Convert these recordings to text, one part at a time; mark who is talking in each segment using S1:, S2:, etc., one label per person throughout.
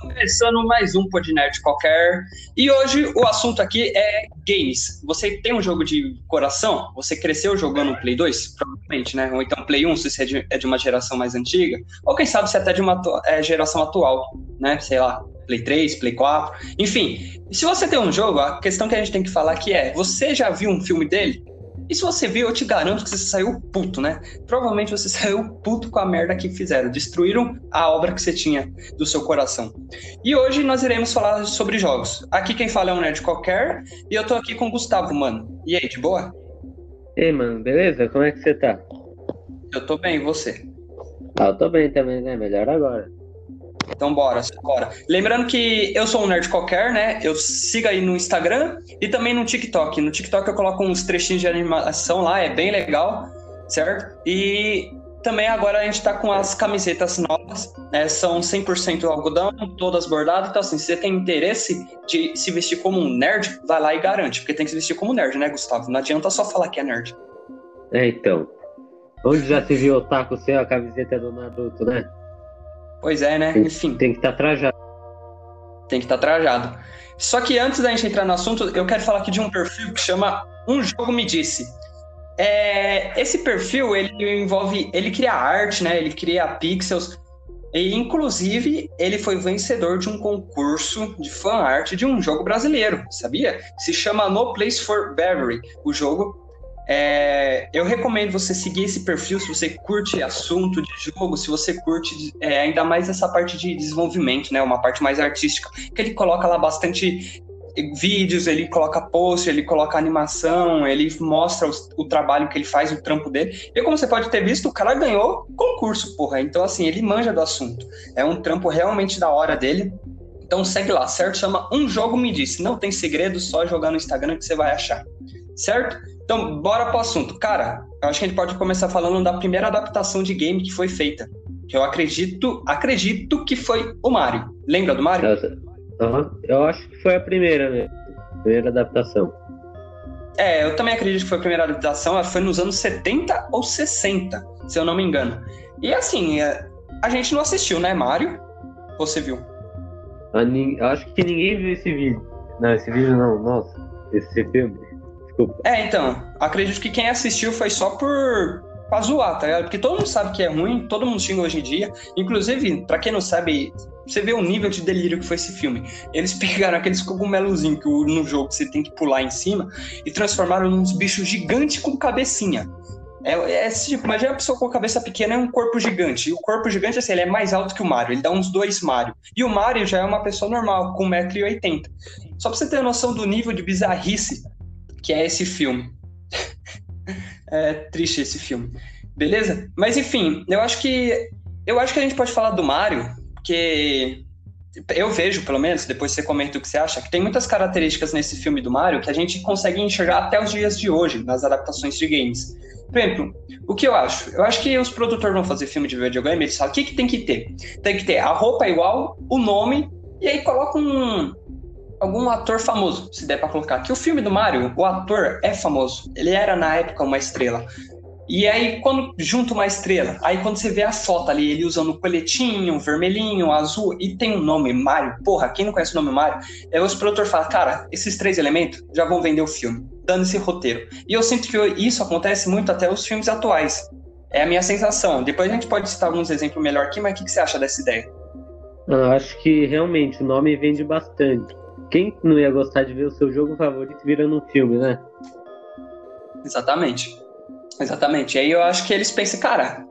S1: Começando mais um Podnerd qualquer. E hoje o assunto aqui é games. Você tem um jogo de coração? Você cresceu jogando Play 2? Provavelmente, né? Ou então Play 1, se você é de, é de uma geração mais antiga. Ou quem sabe se é até de uma é, geração atual, né? Sei lá, Play 3, Play 4. Enfim, se você tem um jogo, a questão que a gente tem que falar aqui é: você já viu um filme dele? E se você viu, eu te garanto que você saiu puto, né? Provavelmente você saiu puto com a merda que fizeram. Destruíram a obra que você tinha do seu coração. E hoje nós iremos falar sobre jogos. Aqui quem fala é um nerd qualquer. E eu tô aqui com o Gustavo, mano. E aí, de boa?
S2: Ei, mano, beleza? Como é que você tá?
S1: Eu tô bem, e você?
S2: Ah, eu tô bem também, né? Melhor agora.
S1: Então bora, bora. Lembrando que eu sou um nerd qualquer, né? Eu siga aí no Instagram e também no TikTok. No TikTok eu coloco uns trechinhos de animação lá, é bem legal, certo? E também agora a gente tá com as camisetas novas, né? São 100% algodão, todas bordadas. Então, assim, se você tem interesse de se vestir como um nerd, vai lá e garante. Porque tem que se vestir como nerd, né, Gustavo? Não adianta só falar que é nerd.
S2: É, então. Onde já se viu o taco seu, a camiseta do Naruto, né?
S1: Pois é, né?
S2: Tem,
S1: Enfim.
S2: Tem que estar tá trajado.
S1: Tem que estar tá trajado. Só que antes da gente entrar no assunto, eu quero falar aqui de um perfil que chama Um Jogo Me Disse. É, esse perfil, ele envolve, ele cria arte, né? Ele cria pixels. E, inclusive, ele foi vencedor de um concurso de fan art de um jogo brasileiro, sabia? Se chama No Place for Beverly, o jogo. É, eu recomendo você seguir esse perfil se você curte assunto de jogo, se você curte é, ainda mais essa parte de desenvolvimento, né? Uma parte mais artística, que ele coloca lá bastante vídeos, ele coloca post, ele coloca animação, ele mostra o, trabalho que ele faz, o trampo dele. E como você pode ter visto, o cara ganhou concurso, porra. Então, assim, ele manja do assunto. É um trampo realmente da hora dele. Então segue lá, certo? Chama Um Jogo Me Disse. Não tem segredo, só jogar no Instagram que você vai achar. Certo? Então, bora pro assunto. Cara, eu acho que a gente pode começar falando da primeira adaptação de game que foi feita. Que eu acredito, acredito que foi o Mario. Lembra do Mario?
S2: Uhum. Eu acho que foi a primeira, né? Primeira adaptação.
S1: É, eu também acredito que foi a primeira adaptação. Ela foi nos anos 70 ou 60, se eu não me engano. E assim, é, a gente não assistiu, né, Mario? Você viu?
S2: Acho que ninguém viu esse vídeo. Não, esse vídeo não, nossa, esse filme.
S1: Desculpa. É, então, acredito que quem assistiu foi só por pra zoar, tá ligado? Porque todo mundo sabe que é ruim, todo mundo xinga hoje em dia. Inclusive, para quem não sabe, você vê o nível de delírio que foi esse filme. Eles pegaram aqueles cogumelozinhos que no jogo você tem que pular em cima e transformaram num bichos gigantes com cabecinha. É, é tipo, imagina a pessoa com a cabeça pequena e um corpo gigante. E o corpo gigante, assim, ele é mais alto que o Mario, ele dá uns dois Mario. E o Mario já é uma pessoa normal, com 1,80m. Só pra você ter noção do nível de bizarrice que é esse filme. é triste esse filme. Beleza? Mas enfim, eu acho que eu acho que a gente pode falar do Mario, porque eu vejo, pelo menos, depois você comenta o que você acha, que tem muitas características nesse filme do Mario que a gente consegue enxergar até os dias de hoje, nas adaptações de games. Por exemplo, o que eu acho? Eu acho que os produtores vão fazer filme de videogame, eles falam, o que, que tem que ter? Tem que ter a roupa igual, o nome, e aí coloca um, algum ator famoso, se der para colocar. Que o filme do Mario, o ator é famoso. Ele era na época uma estrela. E aí, quando junta uma estrela, aí quando você vê a foto ali, ele usando o coletinho, vermelhinho, azul, e tem o um nome Mario, porra, quem não conhece o nome Mario, aí os produtores falam, cara, esses três elementos já vão vender o filme, dando esse roteiro. E eu sinto que isso acontece muito até os filmes atuais. É a minha sensação. Depois a gente pode citar alguns exemplos melhor aqui, mas o que, que você acha dessa ideia?
S2: Eu acho que realmente o nome vende bastante. Quem não ia gostar de ver o seu jogo favorito virando um filme, né?
S1: Exatamente. Exatamente. E aí eu acho que eles pensam, cara,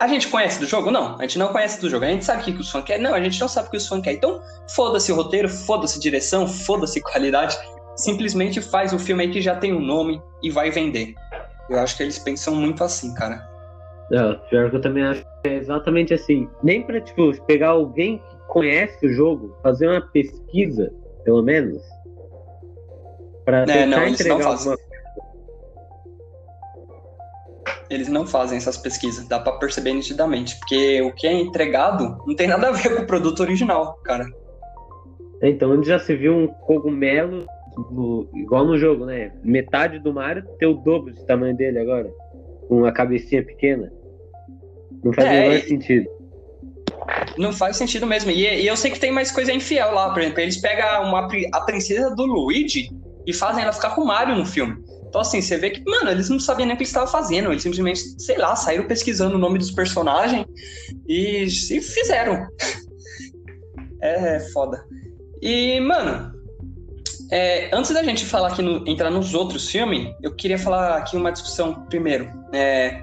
S1: a gente conhece do jogo? Não, a gente não conhece do jogo. A gente sabe o que, os fãs querem? Não, a gente não sabe o que os fãs querem. Então, foda-se o roteiro, foda-se direção, foda-se qualidade. Simplesmente faz o filme aí que já tem um nome e vai vender. Eu acho que eles pensam muito assim, cara.
S2: É, pior que eu também acho que é exatamente assim. Nem pra, tipo, pegar alguém que conhece o jogo, fazer uma pesquisa pelo menos. Pra é, tentar não, entregar não alguma
S1: Eles não fazem essas pesquisas, dá para perceber nitidamente, porque o que é entregado não tem nada a ver com o produto original, cara.
S2: Então, onde já se viu um cogumelo no, igual no jogo, né? Metade do Mario tem o dobro de tamanho dele agora, com a cabecinha pequena. Não faz é, menor sentido.
S1: Não faz sentido mesmo. E, e, eu sei que tem mais coisa infiel lá, por exemplo. Eles pegam uma, a princesa do Luigi e fazem ela ficar com o Mario no filme. Então, assim, você vê que, mano, eles não sabiam nem o que eles estavam fazendo. Eles simplesmente, sei lá, saíram pesquisando o nome dos personagens e, e fizeram. é, é foda. E, mano, é, antes da gente falar aqui, no, entrar nos outros filmes, eu queria falar aqui uma discussão primeiro. É,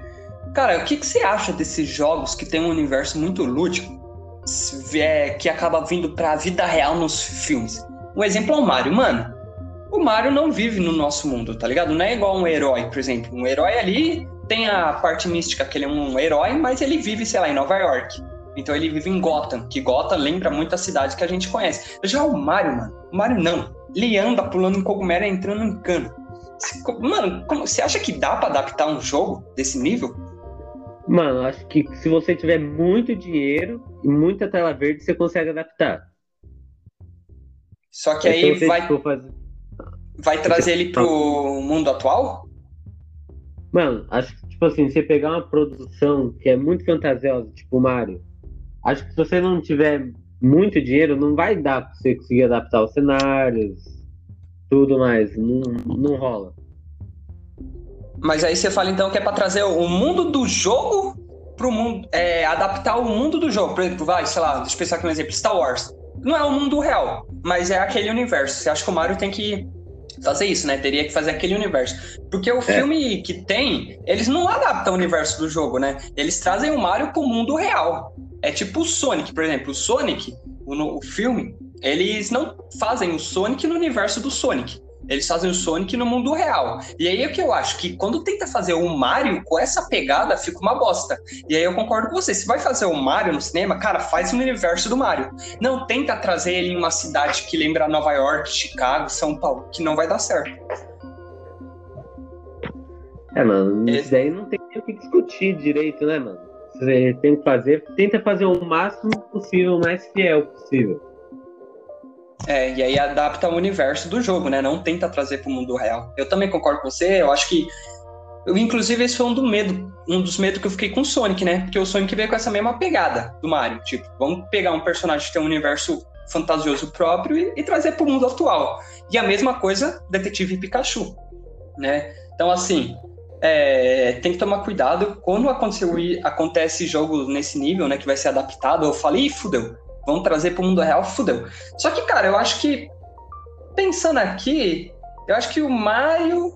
S1: cara, o que, que você acha desses jogos que tem um universo muito lúdico, é, que acaba vindo pra vida real nos filmes? Um exemplo é o Mario. Mano, o Mario não vive no nosso mundo, tá ligado? Não é igual um herói, por exemplo. Um herói ali tem a parte mística que ele é um herói, mas ele vive, sei lá, em Nova York. Então ele vive em Gotham, que Gotham lembra muito a cidade que a gente conhece. Já o Mario, mano, o Mario não. Ele anda pulando em cogumelo e entrando em cano. Mano, como, você acha que dá para adaptar um jogo desse nível?
S2: Mano, acho que se você tiver muito dinheiro e muita tela verde, você consegue adaptar.
S1: Só que aí vai, fazer... vai trazer ele pro mundo atual?
S2: Mano, acho que, tipo assim, você pegar uma produção que é muito fantasiosa, tipo Mario, acho que se você não tiver muito dinheiro, não vai dar pra você conseguir adaptar os cenários, tudo mais. Não, não rola.
S1: Mas aí você fala então que é para trazer o mundo do jogo pro mundo. É, adaptar o mundo do jogo. Por exemplo, vai, sei lá, deixa eu pensar aqui um exemplo: Star Wars. Não é o mundo real, mas é aquele universo. Você acha que o Mario tem que fazer isso, né? Teria que fazer aquele universo. Porque o é. filme que tem, eles não adaptam o universo do jogo, né? Eles trazem o Mario pro mundo real. É tipo o Sonic, por exemplo. O Sonic, o, o filme, eles não fazem o Sonic no universo do Sonic. Eles fazem o Sonic no mundo real. E aí é que eu acho que quando tenta fazer o Mario com essa pegada, fica uma bosta. E aí eu concordo com você. Se vai fazer o Mario no cinema, cara, faz no universo do Mario. Não tenta trazer ele em uma cidade que lembra Nova York, Chicago, São Paulo, que não vai dar certo.
S2: É, mano, isso daí não tem o que discutir direito, né, mano? Você tem que fazer, tenta fazer o máximo possível, o mais fiel possível.
S1: É, e aí adapta o universo do jogo, né? Não tenta trazer para o mundo real. Eu também concordo com você, eu acho que. Eu, inclusive, esse foi um, do medo, um dos medos que eu fiquei com o Sonic, né? Porque o Sonic veio com essa mesma pegada do Mario. Tipo, vamos pegar um personagem que tem um universo fantasioso próprio e, e trazer para o mundo atual. E a mesma coisa, Detetive Pikachu, né? Então, assim, é, tem que tomar cuidado quando acontece jogo nesse nível, né, que vai ser adaptado. Eu falei, fudeu, vamos trazer para o mundo real, fudeu. Só que, cara, eu acho que pensando aqui, eu acho que o Mario,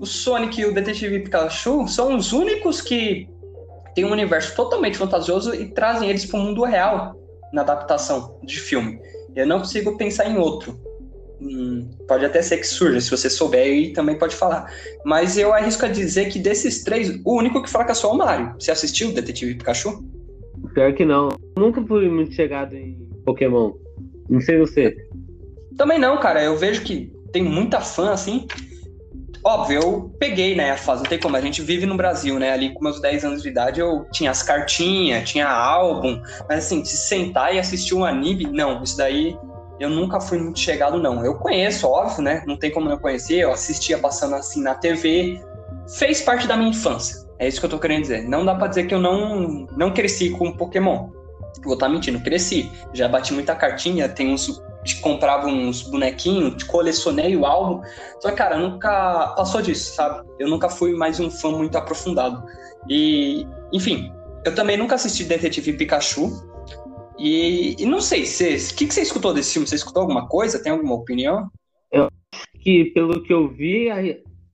S1: o Sonic e o Detetive Pikachu são os únicos que têm um universo totalmente fantasioso e trazem eles para o mundo real na adaptação de filme. Eu não consigo pensar em outro. Hum, pode até ser que surja, se você souber aí também pode falar. Mas eu arrisco a dizer que desses três, o único que fracassou é o Mario. Você assistiu o Detetive Pikachu?
S2: Pior que não. Nunca fui muito chegado em Pokémon. Não sei você.
S1: Também não, cara. Eu vejo que tem muita fã, assim. Óbvio, eu peguei, né, a fase, não tem como, a gente vive no Brasil, né, ali com meus 10 anos de idade eu tinha as cartinhas, tinha álbum, mas assim, de sentar e assistir um anime, não, isso daí eu nunca fui muito chegado, não. Eu conheço, óbvio, né? Não tem como não conhecer. Eu assistia passando assim na TV. Fez parte da minha infância. É isso que eu tô querendo dizer. Não dá pra dizer que eu não, não cresci com Pokémon. Vou estar tá mentindo, cresci. Já bati muita cartinha, tem uns. Comprava uns bonequinhos, colecionei o álbum. Só cara, nunca passou disso, sabe? Eu nunca fui mais um fã muito aprofundado. E, enfim, eu também nunca assisti Detetive Pikachu. E, e não sei, o que, que você escutou desse filme? Você escutou alguma coisa? Tem alguma opinião?
S2: Eu que, pelo que eu vi,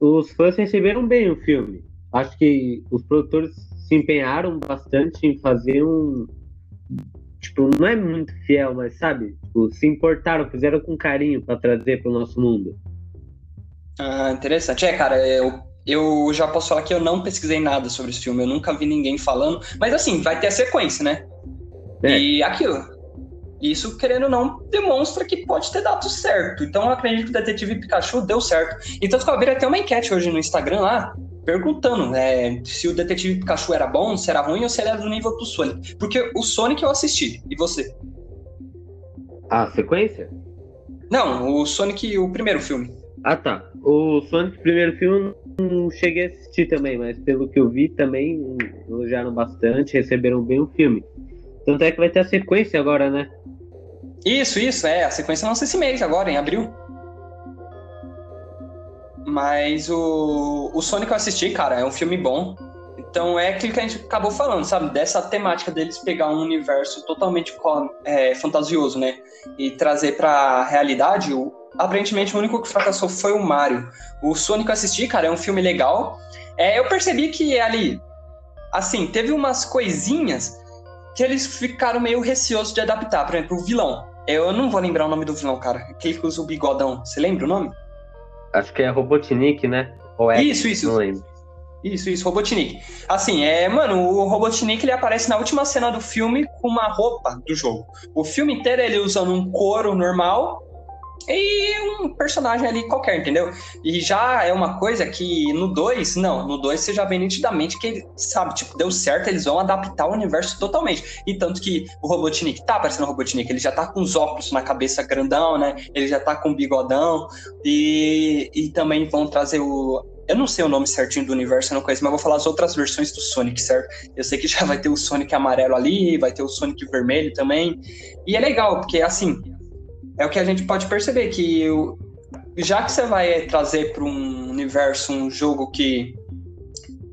S2: os fãs receberam bem o filme. Acho que os produtores se empenharam bastante em fazer um. Tipo, não é muito fiel, mas sabe? Tipo, se importaram, fizeram com carinho para trazer para o nosso mundo.
S1: Ah, interessante. É, cara, eu, eu já posso falar que eu não pesquisei nada sobre esse filme, eu nunca vi ninguém falando. Mas assim, vai ter a sequência, né? É. E aquilo. Isso, querendo ou não, demonstra que pode ter dado certo. Então eu acredito que o Detetive Pikachu deu certo. Então eu abri até uma enquete hoje no Instagram lá, perguntando é, se o Detetive Pikachu era bom, se era ruim ou se ele era do nível do Sonic. Porque o Sonic eu assisti. E você?
S2: A sequência?
S1: Não, o Sonic, o primeiro filme.
S2: Ah, tá. O Sonic, primeiro filme, não cheguei a assistir também, mas pelo que eu vi também, elogiaram bastante, receberam bem o filme. Tanto é que vai ter a sequência agora, né?
S1: Isso, isso, é. A sequência lança esse mês agora, em abril. Mas o, o Sonic eu assisti, cara, é um filme bom. Então é aquilo que a gente acabou falando, sabe? Dessa temática deles pegar um universo totalmente é, fantasioso, né? E trazer pra realidade. O, aparentemente o único que fracassou foi o Mario. O Sonic eu assisti, cara, é um filme legal. É, eu percebi que ali, assim, teve umas coisinhas que eles ficaram meio receosos de adaptar. Por exemplo, o vilão. Eu não vou lembrar o nome do vilão, cara. Aquele que usa o bigodão. Você lembra o nome?
S2: Acho que é Robotnik, né?
S1: Ou é? Isso, isso. Não lembro. Isso, isso, Robotnik. Assim, é, mano, o Robotnik ele aparece na última cena do filme com uma roupa do jogo. O filme inteiro ele usando um couro normal e um personagem ali qualquer, entendeu? E já é uma coisa que no 2, não, no 2 você já vê nitidamente que ele, sabe, tipo, deu certo, eles vão adaptar o universo totalmente. E tanto que o Robotnik tá aparecendo o Robotnik, ele já tá com os óculos na cabeça grandão, né? Ele já tá com bigodão e, e também vão trazer o eu não sei o nome certinho do universo, eu não conheço, mas vou falar as outras versões do Sonic, certo? Eu sei que já vai ter o Sonic amarelo ali, vai ter o Sonic vermelho também. E é legal, porque assim, é o que a gente pode perceber, que já que você vai trazer para um universo um jogo que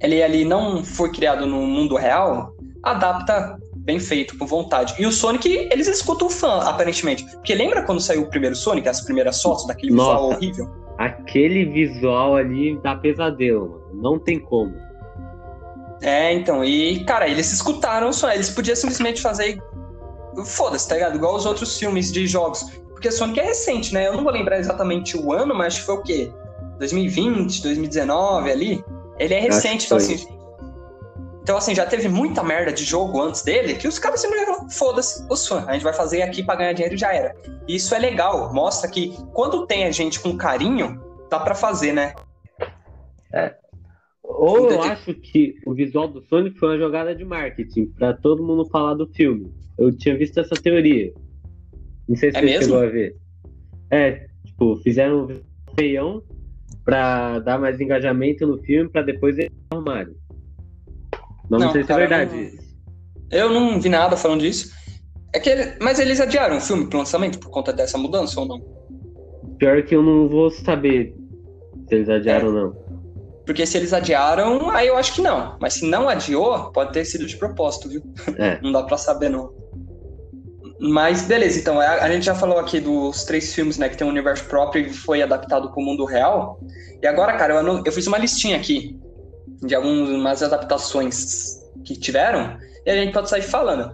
S1: ele ali não foi criado no mundo real, adapta bem feito, com vontade. E o Sonic, eles escutam o fã, aparentemente. Porque lembra quando saiu o primeiro Sonic, as primeiras fotos daquele Nossa. visual horrível?
S2: aquele visual ali dá pesadelo, mano. Não tem como.
S1: É, então, e, cara, eles escutaram só, eles podiam simplesmente fazer. Foda-se, tá ligado? Igual os outros filmes de jogos. Porque Sonic é recente, né? Eu não vou lembrar exatamente o ano, mas acho que foi o quê? 2020, 2019 ali. Ele é recente, então assim. Então, assim, já teve muita merda de jogo antes dele que os caras simplesmente falaram: foda-se, os fãs, a gente vai fazer aqui pra ganhar dinheiro e já era. E isso é legal, mostra que quando tem a gente com carinho, dá pra fazer, né?
S2: É. Ou eu acho que o visual do Sonic foi uma jogada de marketing para todo mundo falar do filme. Eu tinha visto essa teoria. Não sei se é você mesmo? chegou a ver. É, tipo, fizeram um feião pra dar mais engajamento no filme para depois eles arrumarem. Não, não sei se é verdade isso.
S1: Eu não vi nada falando disso. É que ele... Mas eles adiaram o filme pro lançamento por conta dessa mudança ou não?
S2: Pior que eu não vou saber se eles adiaram é. ou não.
S1: Porque se eles adiaram, aí eu acho que não. Mas se não adiou, pode ter sido de propósito, viu? É. não dá pra saber, não. Mas beleza, então, a, a, gente já falou aqui dos três filmes, né, que tem um universo próprio e foi adaptado pro mundo real. E agora, cara, eu, eu fiz uma listinha aqui de algumas adaptações que tiveram, e a gente pode sair falando.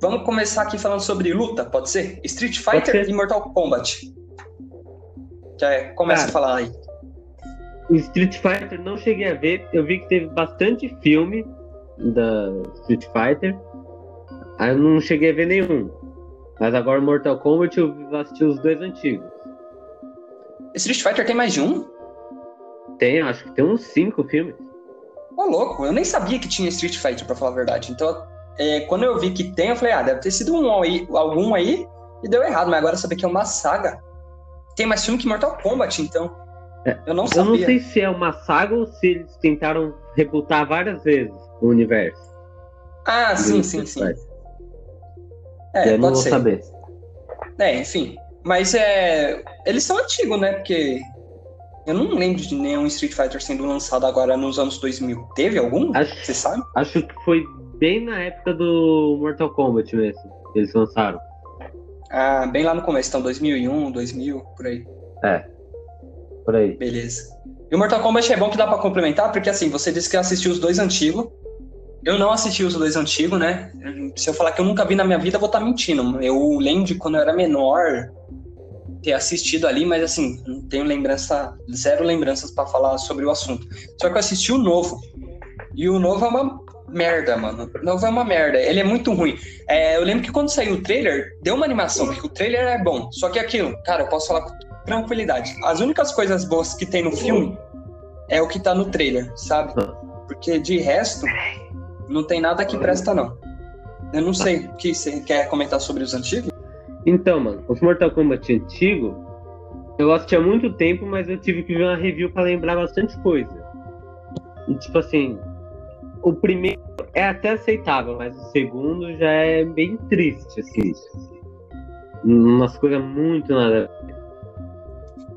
S1: Vamos começar aqui falando sobre luta, pode ser? Street Fighter ser. e Mortal Kombat. Já é, começa Cara, a falar aí.
S2: Street Fighter não cheguei a ver, eu vi que teve bastante filme da Street Fighter. Aí eu não cheguei a ver nenhum. Mas agora Mortal Kombat eu assisti os dois antigos.
S1: Street Fighter tem mais de um?
S2: Tem, acho que tem uns cinco filmes.
S1: Ô, louco, eu nem sabia que tinha Street Fighter, pra falar a verdade. Então, é, quando eu vi que tem, eu falei, ah, deve ter sido um aí, algum aí e deu errado, mas agora saber que é uma saga. Tem mais filme que Mortal Kombat, então.
S2: É, eu não sabia. Eu não sei se é uma saga ou se eles tentaram rebutar várias vezes o universo.
S1: Ah, sim, sim, sim.
S2: É, eu não vou ser. saber.
S1: É, enfim. Mas é. Eles são antigos, né? Porque eu não lembro de nenhum Street Fighter sendo lançado agora nos anos 2000. Teve algum?
S2: Acho, Você sabe? Acho que foi bem na época do Mortal Kombat mesmo. Que eles lançaram.
S1: Ah, bem lá no começo, então 2001, 2000, por aí.
S2: É. Por aí.
S1: Beleza. E o Mortal Kombat é bom que dá para complementar, porque assim, você disse que assistiu os dois antigos. Eu não assisti os dois antigos, né? Se eu falar que eu nunca vi na minha vida, eu vou estar tá mentindo. Eu lembro de quando eu era menor, ter assistido ali, mas assim, não tenho lembrança, zero lembranças para falar sobre o assunto. Só que eu assisti o novo. E o novo é uma merda, mano. O novo é uma merda. Ele é muito ruim. É, eu lembro que quando saiu o trailer, deu uma animação, porque o trailer é bom. Só que aquilo, cara, eu posso falar com tranquilidade. As únicas coisas boas que tem no filme é o que tá no trailer, sabe? Porque de resto, não tem nada que presta, não. Eu não sei o que você quer comentar sobre os antigos.
S2: Então, mano, os Mortal Kombat antigo, eu assisti há muito tempo, mas eu tive que ver uma review para lembrar bastante coisa. E tipo assim, o primeiro é até aceitável, mas o segundo já é bem triste, assim. Umas coisas muito nada.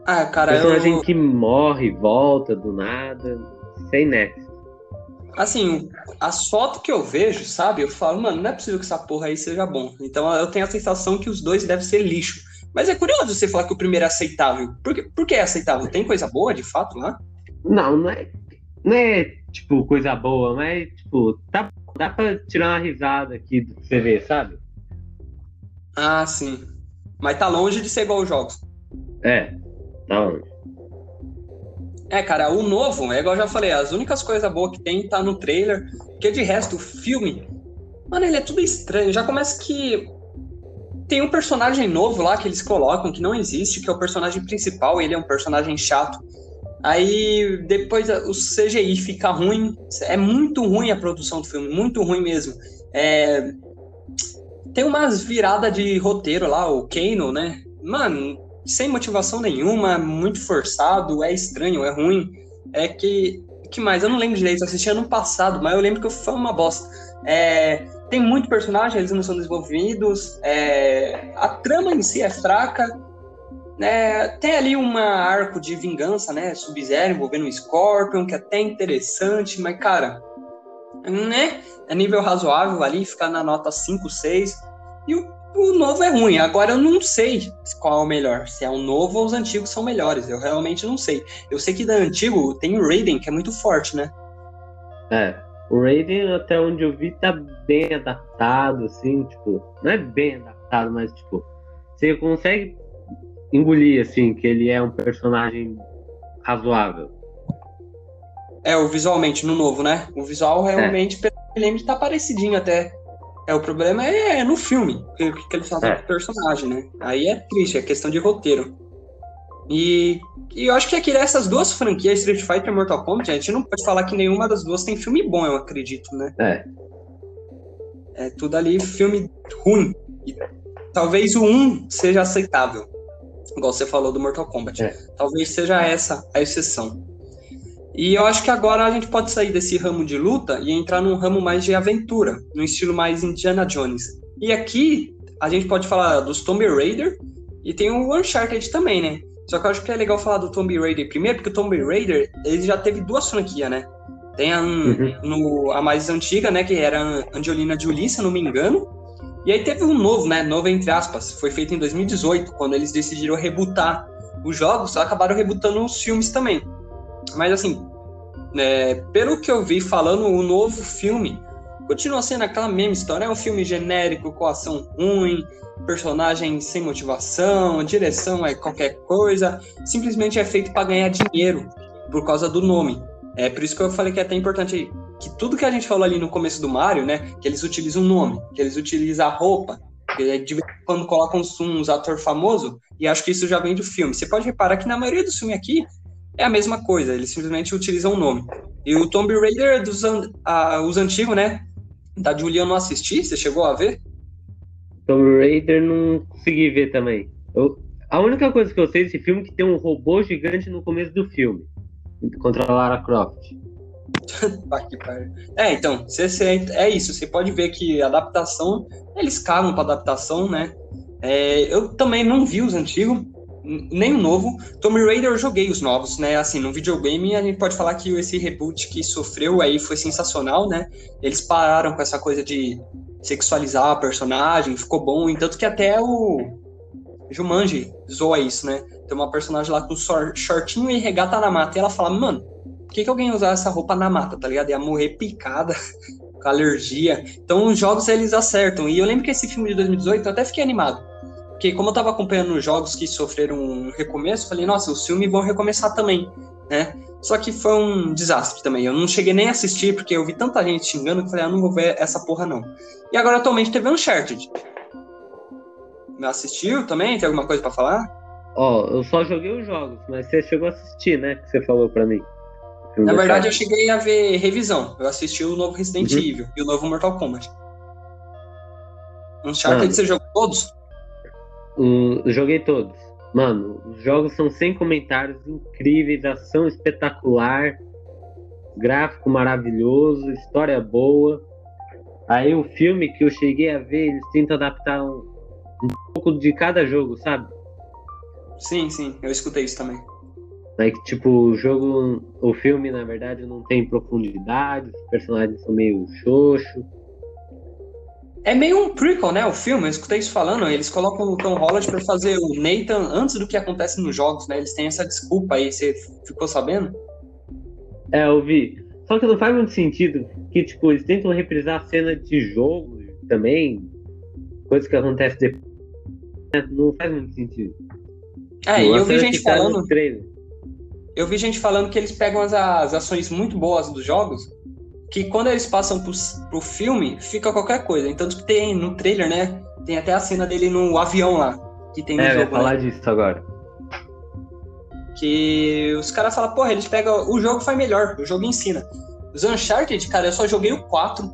S1: Ah, cara,
S2: Personagem eu... que morre, volta do nada, sem nexo.
S1: Assim, as fotos que eu vejo, sabe? Eu falo, mano, não é possível que essa porra aí seja bom. Então eu tenho a sensação que os dois devem ser lixo. Mas é curioso você falar que o primeiro é aceitável. Por que, por que é aceitável? Tem coisa boa, de fato, lá?
S2: Não, não é, não é tipo coisa boa, mas tipo, tá, dá pra tirar uma risada aqui do que você vê, sabe?
S1: Ah, sim. Mas tá longe de ser igual os jogos.
S2: É, tá longe.
S1: É, cara, o novo, é igual eu já falei, as únicas coisas boas que tem tá no trailer, porque de resto, o filme, mano, ele é tudo estranho. Já começa que tem um personagem novo lá que eles colocam, que não existe, que é o personagem principal, ele é um personagem chato. Aí depois o CGI fica ruim, é muito ruim a produção do filme, muito ruim mesmo. É... Tem umas viradas de roteiro lá, o Kano, né? Mano, sem motivação nenhuma, muito forçado, é estranho, é ruim. É que. que mais? Eu não lembro direito, eu assisti ano passado, mas eu lembro que foi uma bosta. É, tem muito personagem, eles não são desenvolvidos. É, a trama em si é fraca. É, tem ali uma arco de vingança, né? Sub-Zero envolvendo o Scorpion, que é até interessante, mas, cara, né? É nível razoável ali, ficar na nota 5, 6. E o o novo é ruim. Agora eu não sei qual é o melhor. Se é o novo ou os antigos são melhores. Eu realmente não sei. Eu sei que da antigo tem o Raiden, que é muito forte, né?
S2: É. O Raiden, até onde eu vi, tá bem adaptado, assim, tipo. Não é bem adaptado, mas, tipo. Você consegue engolir, assim, que ele é um personagem razoável.
S1: É, o visualmente no novo, né? O visual realmente, é. pelo que lembro, tá parecidinho até. É, o problema é, é no filme, o que, eles fazem é. com o personagem, né? Aí é triste, é questão de roteiro. E, e eu acho que aqui essas duas franquias, Street Fighter e Mortal Kombat, a gente não pode falar que nenhuma das duas tem filme bom, eu acredito, né?
S2: É.
S1: É tudo ali filme ruim. E talvez o 1 seja aceitável. Igual você falou do Mortal Kombat. É. Talvez seja essa a exceção. E eu acho que agora a gente pode sair desse ramo de luta e entrar num ramo mais de aventura, no estilo mais Indiana Jones. E aqui a gente pode falar dos Tomb Raider e tem o Uncharted também, né? Só que eu acho que é legal falar do Tomb Raider primeiro, porque o Tomb Raider ele já teve duas franquias, né? Tem a, uhum. no, a mais antiga, né? Que era Angelina Jolie, se não me engano. E aí teve um novo, né? Novo entre aspas. Foi feito em 2018, quando eles decidiram rebootar os jogos, acabaram rebutando os filmes também. Mas assim, é, pelo que eu vi falando, o novo filme continua sendo aquela mesma história. É um filme genérico, com ação ruim, personagem sem motivação, direção é qualquer coisa. Simplesmente é feito para ganhar dinheiro por causa do nome. É por isso que eu falei que é até importante que tudo que a gente falou ali no começo do Mario, né? Que eles utilizam o nome, que eles utilizam a roupa, que de vez em quando colocam uns, uns ator famoso, e acho que isso já vem do filme. Você pode reparar que na maioria dos filmes aqui, é a mesma coisa, eles simplesmente utilizam o nome. E o Tomb Raider dos an os antigos, né? Da Julian não assisti, você chegou a ver?
S2: Tomb Raider não consegui ver também. Eu, a única coisa que eu sei desse filme é que tem um robô gigante no começo do filme contra a Lara Croft.
S1: é, então, cê, cê, é isso. Você pode ver que a adaptação, eles cagam para adaptação, né? É, eu também não vi os antigos, nem o novo. Tomb Raider eu joguei os novos, né? Assim, no videogame a gente pode falar que esse reboot que sofreu aí foi sensacional, né? Eles pararam com essa coisa de sexualizar a personagem, ficou bom, tanto que até o Jumanji zoa isso, né? Tem uma personagem lá com shortinho e regata na mata, e ela fala, mano, por que, que alguém usar essa roupa na mata, tá ligado? Ia morrer picada, com alergia. Então os jogos eles acertam. E eu lembro que esse filme de 2018 eu até fiquei animado porque como eu tava acompanhando os jogos que sofreram um recomeço, falei, nossa, os filmes vão recomeçar também, né? Só que foi um desastre também. Eu não cheguei nem a assistir, porque eu vi tanta gente xingando que falei, ah, não vou ver essa porra não. E agora atualmente teve Uncharted. Assistiu também? Tem alguma coisa para falar?
S2: Ó, oh, eu só joguei os jogos, mas você chegou a assistir, né? Que você falou para mim.
S1: Na verdade, eu cheguei a ver revisão. Eu assisti o novo Resident uhum. Evil e o novo Mortal Kombat. Uncharted, ah. você jogou todos?
S2: Joguei todos. Mano, os jogos são sem comentários, incríveis, ação espetacular. gráfico maravilhoso, história boa. Aí o filme que eu cheguei a ver, eles tentam adaptar um, um pouco de cada jogo, sabe?
S1: Sim, sim, eu escutei isso também.
S2: Aí que, tipo, o jogo, o filme, na verdade, não tem profundidade, os personagens são meio xoxo.
S1: É meio um prequel, né? O filme, eu escutei isso falando. Eles colocam o Tom Holland para fazer o Nathan antes do que acontece nos jogos, né? Eles têm essa desculpa aí. Você ficou sabendo?
S2: É, eu vi. Só que não faz muito sentido que, tipo, eles tentam reprisar a cena de jogo também, coisa que acontece depois. Né? Não faz muito sentido.
S1: É, e eu vi gente tá falando. Eu vi gente falando que eles pegam as, as ações muito boas dos jogos que quando eles passam pro, pro filme, fica qualquer coisa. Então, que tem no trailer, né? Tem até a cena dele no avião lá. Que tem no
S2: é,
S1: jogo.
S2: É, falar
S1: né?
S2: disso agora.
S1: Que os caras falam, porra, eles pegam. O jogo foi melhor, o jogo ensina. Os Uncharted, cara, eu só joguei o 4.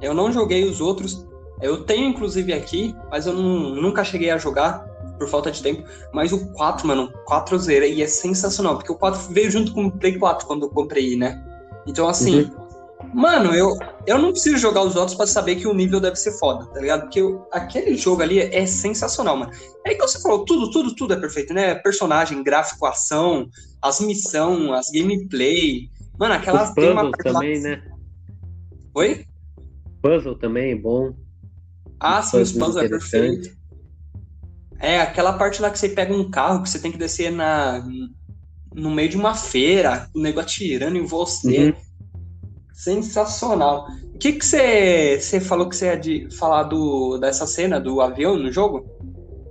S1: Eu não joguei os outros. Eu tenho, inclusive, aqui, mas eu não, nunca cheguei a jogar por falta de tempo. Mas o 4, mano, o 4 zera e é sensacional. Porque o 4 veio junto com o Play 4 quando eu comprei, né? Então, assim, uhum. Mano, eu, eu não preciso jogar os outros para saber que o nível deve ser foda, tá ligado? Porque eu, aquele jogo ali é, sensacional, mano. É igual você falou, tudo, tudo, tudo é perfeito, né? Personagem, gráfico, ação, as missão, as gameplay. Mano, aquela
S2: tem uma também, lá... né?
S1: Oi?
S2: Puzzle também é bom.
S1: Ah, sim, os puzzles é perfeito. É, aquela parte lá que você pega um carro que você tem que descer na no meio de uma feira, o nego atirando em você. Uhum sensacional. O que você, você falou que você ia de falar do, dessa cena do avião no jogo?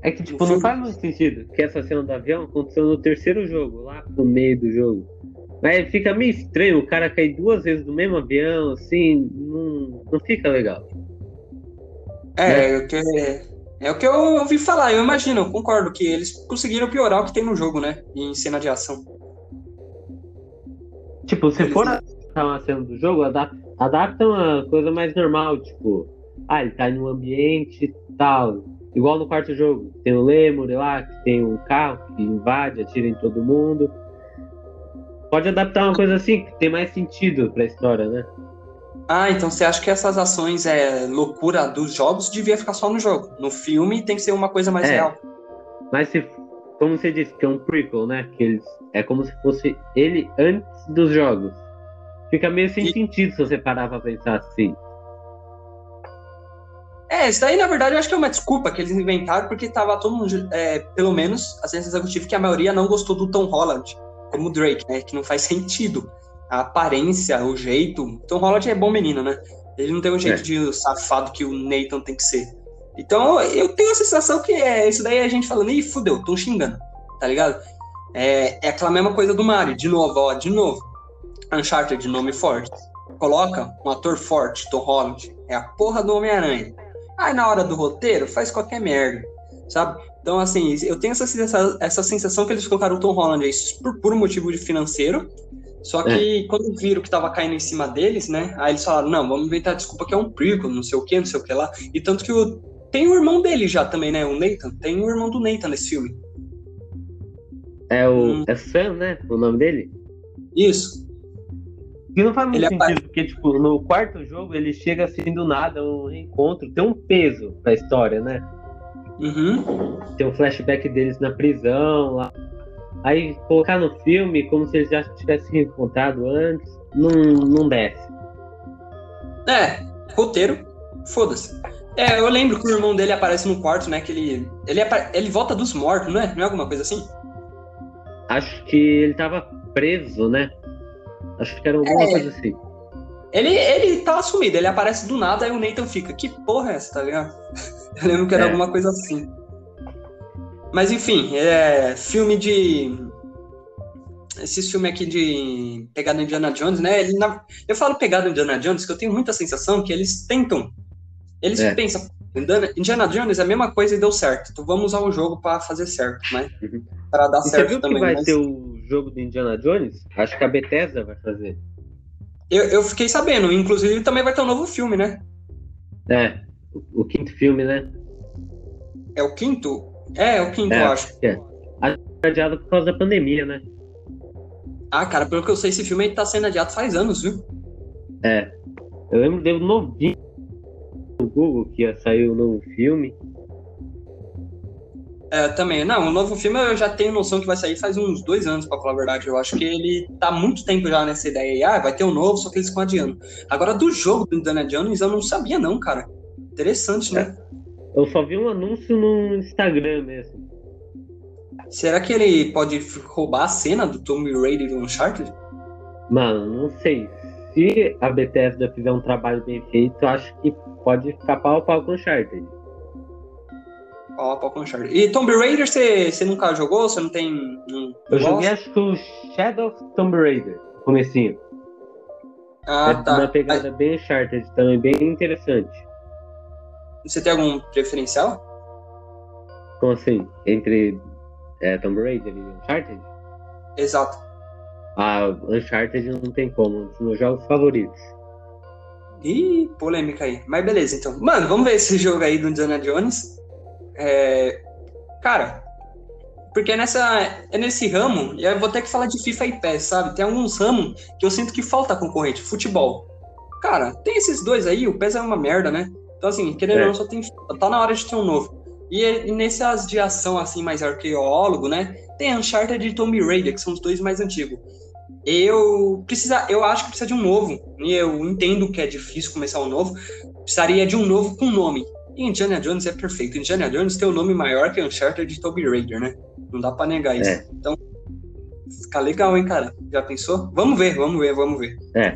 S2: É que, tipo, não faz muito sentido que essa cena do avião aconteceu no terceiro jogo, lá no meio do jogo. Mas fica meio estranho o cara cair duas vezes no mesmo avião, assim, não, não fica legal.
S1: É, né? é, o que, é o que eu ouvi falar, eu imagino, eu concordo que eles conseguiram piorar o que tem no jogo, né? Em cena de ação.
S2: Tipo, se eles... for adaptar uma cena do jogo, adapta, adapta uma coisa mais normal, tipo, ah, ele tá em um ambiente tal. Igual no quarto jogo, tem o Lemur lá, que tem um carro que invade, atira em todo mundo. Pode adaptar uma coisa assim, que tem mais sentido pra história, né?
S1: Ah, então você acha que essas ações é loucura dos jogos devia ficar só no jogo. No filme tem que ser uma coisa mais é, real.
S2: Mas se, como você disse, que é um prequel, né? Que eles, é como se fosse ele antes dos jogos. Fica meio sem e... sentido se você parar pra pensar assim.
S1: É, isso daí, na verdade, eu acho que é uma desculpa que eles inventaram, porque tava todo mundo, é, pelo menos, a ciência executiva, que a maioria não gostou do Tom Holland, como o Drake, né? Que não faz sentido. A aparência, o jeito. Tom Holland é bom menino, né? Ele não tem o jeito é. de safado que o Nathan tem que ser. Então, eu tenho a sensação que é isso daí a gente falando, ih, fudeu, tô xingando, tá ligado? É, é aquela mesma coisa do Mario, de novo, ó, de novo. Uncharted de nome forte. Coloca um ator forte, Tom Holland. É a porra do Homem-Aranha. Aí na hora do roteiro, faz qualquer merda, sabe? Então, assim, eu tenho essa, essa, essa sensação que eles colocaram o Tom Holland aí por puro motivo de financeiro. Só que é. quando viram que tava caindo em cima deles, né? Aí eles falaram, não, vamos inventar desculpa que é um prequel, não sei o que, não sei o que lá. E tanto que o, tem o irmão dele já também, né? O Nathan. Tem o irmão do Nathan nesse filme.
S2: É o. Hum. É Sam, né? O nome dele?
S1: Isso.
S2: E não faz muito ele sentido, porque, tipo, no quarto jogo ele chega assim do nada, um reencontro, tem um peso pra história, né?
S1: Uhum.
S2: Tem um flashback deles na prisão lá. Aí colocar no filme como se eles já tivessem encontrado antes, não, não desce.
S1: É, roteiro, foda-se. É, eu lembro que o irmão dele aparece no quarto, né? Que ele. Ele, ele volta dos mortos, não é? Não é alguma coisa assim?
S2: Acho que ele tava preso, né? Acho que era alguma é, coisa assim.
S1: Ele, ele tá assumido, ele aparece do nada, aí o Nathan fica, que porra é essa, tá ligado? Eu lembro que era é. alguma coisa assim. Mas enfim, é filme de. Esses filmes aqui de pegada Indiana Jones, né? Ele, na... Eu falo pegada Indiana Jones, que eu tenho muita sensação que eles tentam. Eles é. pensam, Indiana Jones é a mesma coisa e deu certo. Então vamos usar o jogo para fazer certo, né? Uhum. Para dar e certo
S2: você viu
S1: também.
S2: Que vai mas... ter o jogo do Indiana Jones? Acho que a Bethesda vai fazer.
S1: Eu, eu fiquei sabendo, inclusive também vai ter um novo filme, né?
S2: É, o, o quinto filme, né?
S1: É o quinto? É, é o quinto, é, eu acho.
S2: É. Adiado por causa da pandemia, né?
S1: Ah, cara, pelo que eu sei, esse filme aí tá sendo adiado faz anos, viu?
S2: É. Eu lembro dele novinho no Google que ia sair um novo filme.
S1: É, também. Não, o novo filme eu já tenho noção que vai sair faz uns dois anos, pra falar a verdade. Eu acho que ele tá muito tempo já nessa ideia aí. Ah, vai ter um novo, só que eles estão adiando. Agora, do jogo do Indiana Jones, eu não sabia não, cara. Interessante, né?
S2: É. Eu só vi um anúncio no Instagram mesmo.
S1: Será que ele pode roubar a cena do Tomb Raider do Uncharted?
S2: Mano, não sei. Se a Bethesda fizer um trabalho bem feito, acho que pode ficar pau a pau com o Uncharted.
S1: Pau a pau com o Uncharted. E Tomb Raider você nunca jogou? Você não tem. Um,
S2: eu joguei acho que o Shadow of Tomb Raider, comecinho.
S1: Ah, é tá.
S2: Uma pegada Mas... bem Uncharted também, bem interessante.
S1: Você tem algum preferencial?
S2: Como assim? Entre é, Tomb Raider e Uncharted?
S1: Exato.
S2: Ah, Uncharted não tem como, um dos meus jogos favoritos.
S1: Ih, polêmica aí. Mas beleza, então. Mano, vamos ver esse jogo aí do Indiana Jones. É... Cara, porque nessa, é nesse ramo, e eu vou ter que falar de FIFA e PES, sabe? Tem alguns ramos que eu sinto que falta concorrente. Futebol. Cara, tem esses dois aí, o PES é uma merda, né? Então, assim, querendo é. ou não, só tem. Tá na hora de ter um novo. E, e nessas de ação, assim, mais arqueólogo, né? Tem Uncharted e Tomb Raider, que são os dois mais antigos. Eu precisa, eu acho que precisa de um novo. E eu entendo que é difícil começar um novo. Precisaria de um novo com nome. E Indiana Jones é perfeito. Indiana Jones tem um nome maior que Uncharted e Tomb Raider, né? Não dá pra negar isso. É. Então, fica legal, hein, cara? Já pensou? Vamos ver, vamos ver, vamos ver.
S2: É.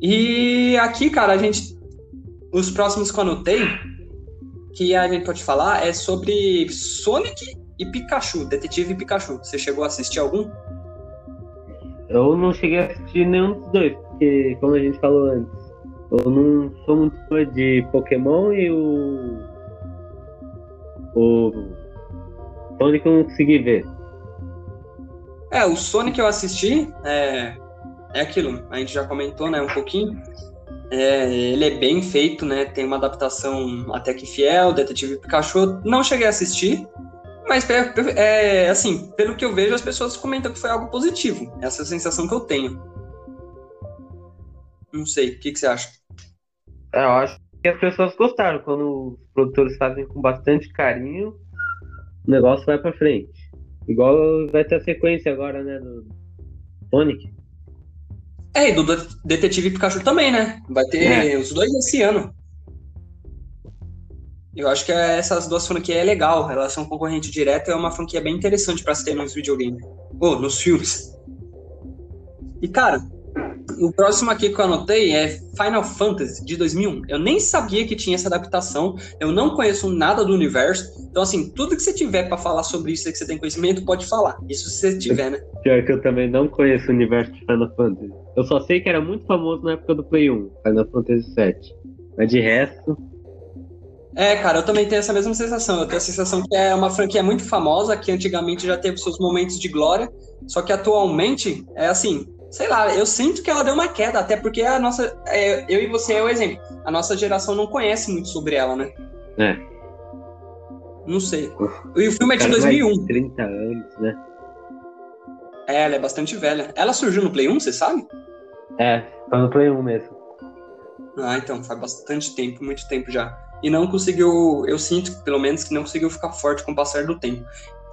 S1: E aqui, cara, a gente os próximos que eu anotei, que a gente pode falar, é sobre Sonic e Pikachu, Detetive Pikachu. Você chegou a assistir algum?
S2: Eu não cheguei a assistir nenhum dos dois, porque, como a gente falou antes, eu não sou muito fã de Pokémon e o. O. Sonic eu não consegui ver.
S1: É, o Sonic eu assisti, é, é aquilo, a gente já comentou, né, um pouquinho. É, ele é bem feito, né? Tem uma adaptação até que fiel, Detetive Pikachu. Não cheguei a assistir, mas é, é, assim, pelo que eu vejo, as pessoas comentam que foi algo positivo. Essa é a sensação que eu tenho. Não sei, o que, que você acha?
S2: É, eu acho que as pessoas gostaram. Quando os produtores fazem com bastante carinho, o negócio vai pra frente. Igual vai ter a sequência agora, né? Do Sonic.
S1: É, e do Detetive Pikachu também, né? Vai ter é. os dois esse ano. Eu acho que essas duas franquias é legal. Elas são concorrente direto, é uma franquia bem interessante para se ter nos videogames. Ou nos filmes. E, cara, o próximo aqui que eu anotei é Final Fantasy de 2001. Eu nem sabia que tinha essa adaptação. Eu não conheço nada do universo. Então, assim, tudo que você tiver para falar sobre isso, que você tem conhecimento, pode falar. Isso se você tiver, né?
S2: Pior que eu também não conheço o universo de Final Fantasy. Eu só sei que era muito famoso na época do Play 1, Final Fantasy VII. Mas de resto.
S1: É, cara, eu também tenho essa mesma sensação. Eu tenho a sensação que é uma franquia muito famosa, que antigamente já teve seus momentos de glória, só que atualmente é assim, sei lá, eu sinto que ela deu uma queda, até porque a nossa. É, eu e você é o exemplo. A nossa geração não conhece muito sobre ela, né?
S2: É.
S1: Não sei. E o filme é de 2001.
S2: 30 anos, né?
S1: É, ela é bastante velha. Ela surgiu no Play 1, você sabe?
S2: É, tá no Play 1 mesmo.
S1: Ah, então, faz bastante tempo, muito tempo já. E não conseguiu, eu sinto, pelo menos, que não conseguiu ficar forte com o passar do tempo.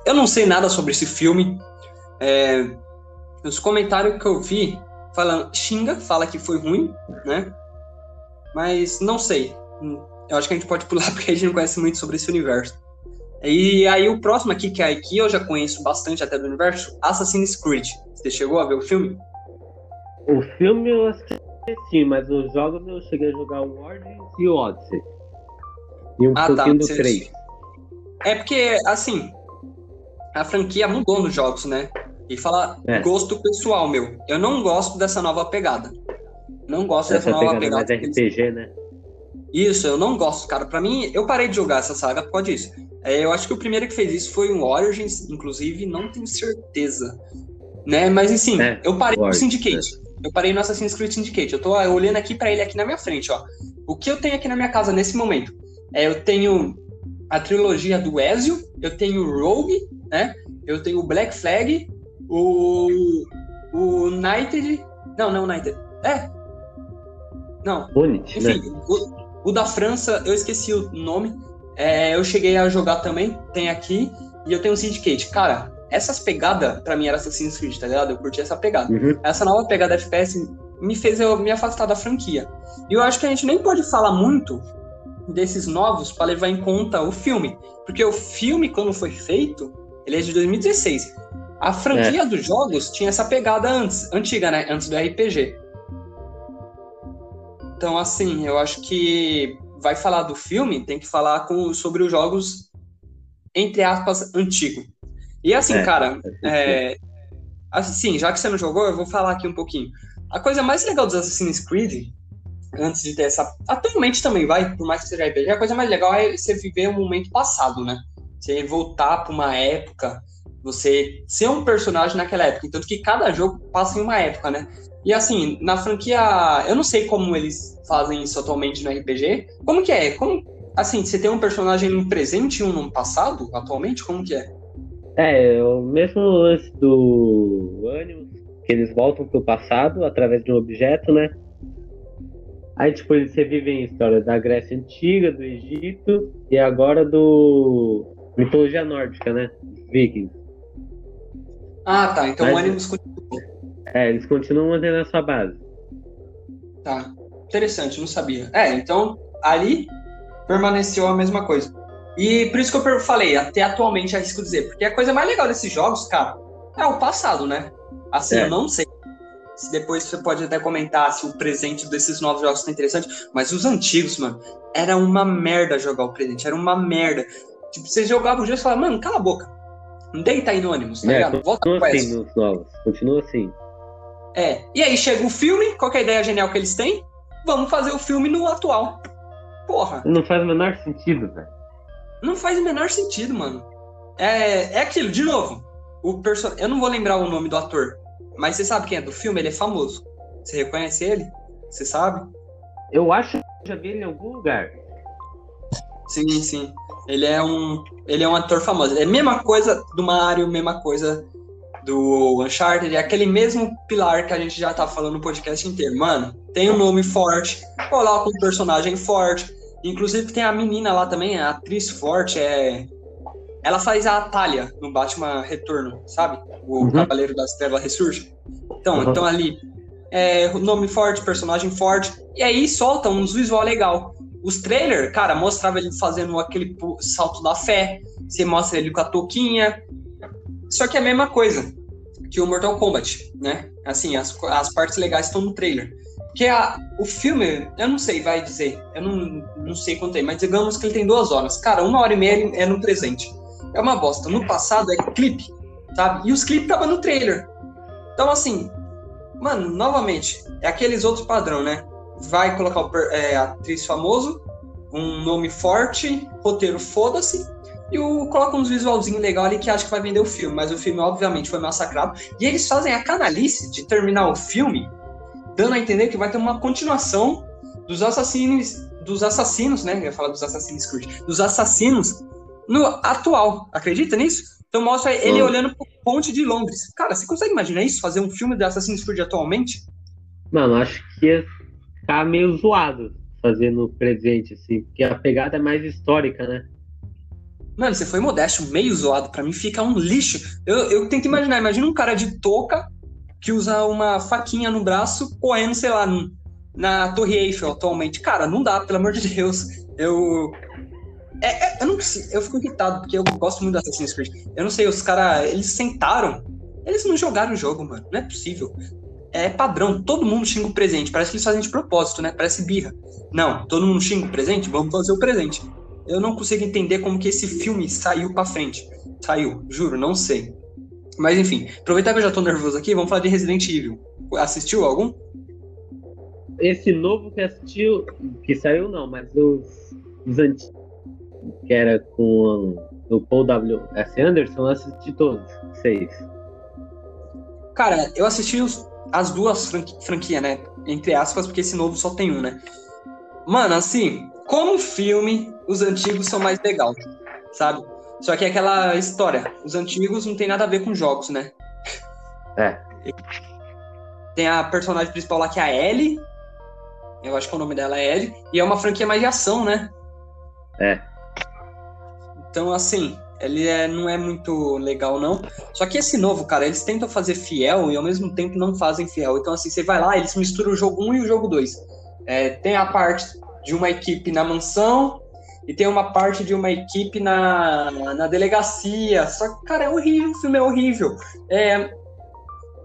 S1: Eu não sei nada sobre esse filme. É, os comentários que eu vi falando, xinga, fala que foi ruim, né? Mas não sei. Eu acho que a gente pode pular porque a gente não conhece muito sobre esse universo. E aí o próximo aqui, que é aqui eu já conheço bastante até do universo, Assassin's Creed. Você chegou a ver o filme?
S2: O filme eu assisti, mas os jogos eu cheguei a jogar o Origins e o Odyssey. E um ah, pouquinho tá, do 3.
S1: É porque, assim, a franquia mudou nos jogos, né? E falar é. gosto pessoal, meu. Eu não gosto dessa nova pegada. Não gosto
S2: Essa
S1: dessa nova pegada.
S2: Mais RPG, né?
S1: Isso, eu não gosto, cara. Para mim, eu parei de jogar essa saga por causa disso. É, eu acho que o primeiro que fez isso foi o Origins, inclusive, não tenho certeza. Né? Mas assim, é, eu parei no Syndicate. É. Eu parei no Assassin's Creed Syndicate. Eu tô olhando aqui para ele aqui na minha frente, ó. O que eu tenho aqui na minha casa nesse momento? É, eu tenho a trilogia do Ezio, eu tenho o Rogue, né? Eu tenho o Black Flag, o o United. Não, não, United. É. Não.
S2: Unity,
S1: Enfim, né? o, o, da França, eu esqueci o nome. É, eu cheguei a jogar também, tem aqui. E eu tenho o Syndicate. Cara, essas pegadas, pra mim, era Assassin's Creed, tá ligado? Eu curti essa pegada. Uhum. Essa nova pegada FPS me fez eu me afastar da franquia. E eu acho que a gente nem pode falar muito desses novos para levar em conta o filme. Porque o filme, quando foi feito, ele é de 2016. A franquia é. dos jogos tinha essa pegada antes, antiga, né? Antes do RPG. Então, assim, eu acho que vai falar do filme, tem que falar com, sobre os jogos, entre aspas, antigo. E assim, é. cara, é, assim, já que você não jogou, eu vou falar aqui um pouquinho. A coisa mais legal dos Assassin's Creed, antes de ter essa. Atualmente também vai, por mais que seja RPG, a coisa mais legal é você viver um momento passado, né? Você voltar para uma época, você ser um personagem naquela época. Tanto que cada jogo passa em uma época, né? E assim, na franquia, eu não sei como eles fazem isso atualmente no RPG. Como que é? Como, assim, você tem um personagem no presente e um no passado, atualmente? Como que é?
S2: É, o mesmo lance do Animus, que eles voltam pro passado através de um objeto, né? Aí, tipo, eles revivem a história da Grécia Antiga, do Egito e agora do mitologia nórdica, né? Vikings.
S1: Ah, tá. Então Mas, o Animus continua.
S2: É, eles continuam mantendo essa base.
S1: Tá. Interessante, não sabia. É, então ali permaneceu a mesma coisa. E por isso que eu falei, até atualmente arrisco dizer, porque a coisa mais legal desses jogos, cara, é o passado, né? Assim, é. eu não sei se depois você pode até comentar se o presente desses novos jogos tá interessante, mas os antigos, mano, era uma merda jogar o presente, era uma merda. Tipo, você jogava o jogo e falava, mano, cala a boca. Não deita aí no ônibus, tá é, ligado?
S2: Volta pro assim nos novos, continua assim.
S1: É, e aí chega o filme, qual é a ideia genial que eles têm? Vamos fazer o filme no atual. Porra.
S2: Não faz o menor sentido, velho.
S1: Não faz o menor sentido, mano. É, é aquilo, de novo. O perso... Eu não vou lembrar o nome do ator, mas você sabe quem é do filme? Ele é famoso. Você reconhece ele? Você sabe?
S2: Eu acho que já vi ele em algum lugar.
S1: Sim, sim. Ele é um, ele é um ator famoso. É a mesma coisa do Mario, mesma coisa do Uncharted, é aquele mesmo pilar que a gente já tá falando no podcast inteiro. Mano, tem um nome forte, coloca um personagem forte. Inclusive tem a menina lá também, a atriz forte, é. Ela faz a Talia no Batman Retorno, sabe? O uhum. Cavaleiro das Trevas ressurge. Então, uhum. então ali, é, nome forte, personagem forte, e aí solta uns visual legal. Os trailers, cara, mostrava ele fazendo aquele salto da fé, você mostra ele com a touquinha. Só que é a mesma coisa que o Mortal Kombat, né? Assim, as, as partes legais estão no trailer. Porque a, o filme, eu não sei, vai dizer, eu não, não sei quanto é, mas digamos que ele tem duas horas. Cara, uma hora e meia é no presente. É uma bosta. No passado é clipe, sabe? E os clipes estavam no trailer. Então, assim, mano, novamente, é aqueles outros padrão, né? vai colocar o é, atriz famoso, um nome forte, roteiro foda-se, e o, coloca uns visualzinho legal ali que acha que vai vender o filme, mas o filme obviamente foi massacrado. E eles fazem a canalice de terminar o filme dando a entender que vai ter uma continuação dos assassinos, dos assassinos, né? Eu ia falar dos assassinos Creed, dos assassinos no atual. Acredita nisso? Então mostra ele hum. olhando pro ponte de Londres. Cara, você consegue imaginar isso? Fazer um filme de Assassin's Creed atualmente?
S2: Mano, acho que ficar meio zoado fazendo presente, assim, porque a pegada é mais histórica, né?
S1: Mano, você foi modesto, meio zoado. Pra mim fica um lixo. Eu, eu tento imaginar, imagina um cara de touca que usa uma faquinha no braço correndo, sei lá, na Torre Eiffel atualmente. Cara, não dá, pelo amor de Deus. Eu. É, é, eu não eu fico irritado, porque eu gosto muito do Assassin's Creed. Eu não sei, os caras, eles sentaram, eles não jogaram o jogo, mano. Não é possível é padrão, todo mundo xinga o presente. Parece que eles fazem de propósito, né? Parece birra. Não, todo mundo xinga o presente, vamos fazer o presente. Eu não consigo entender como que esse filme saiu para frente. Saiu, juro, não sei. Mas enfim, aproveitar que eu já tô nervoso aqui, vamos falar de Resident Evil. Assistiu algum?
S2: Esse novo que assistiu, que saiu não, mas os, os antigos, que era com o Paul W. S. Anderson, eu assisti todos, seis.
S1: Cara, eu assisti os, as duas franqui franquias, né? Entre aspas, porque esse novo só tem um, né? Mano, assim, como filme, os antigos são mais legais, sabe? Só que é aquela história, os antigos não tem nada a ver com jogos, né?
S2: É.
S1: Tem a personagem principal lá que é a Ellie. Eu acho que o nome dela é Ellie. E é uma franquia mais de ação, né?
S2: É.
S1: Então, assim, ele é, não é muito legal, não. Só que esse novo, cara, eles tentam fazer fiel e ao mesmo tempo não fazem fiel. Então, assim, você vai lá, eles misturam o jogo 1 e o jogo 2. É, tem a parte de uma equipe na mansão e tem uma parte de uma equipe na, na delegacia. Só que, cara, é horrível, o filme é horrível. É...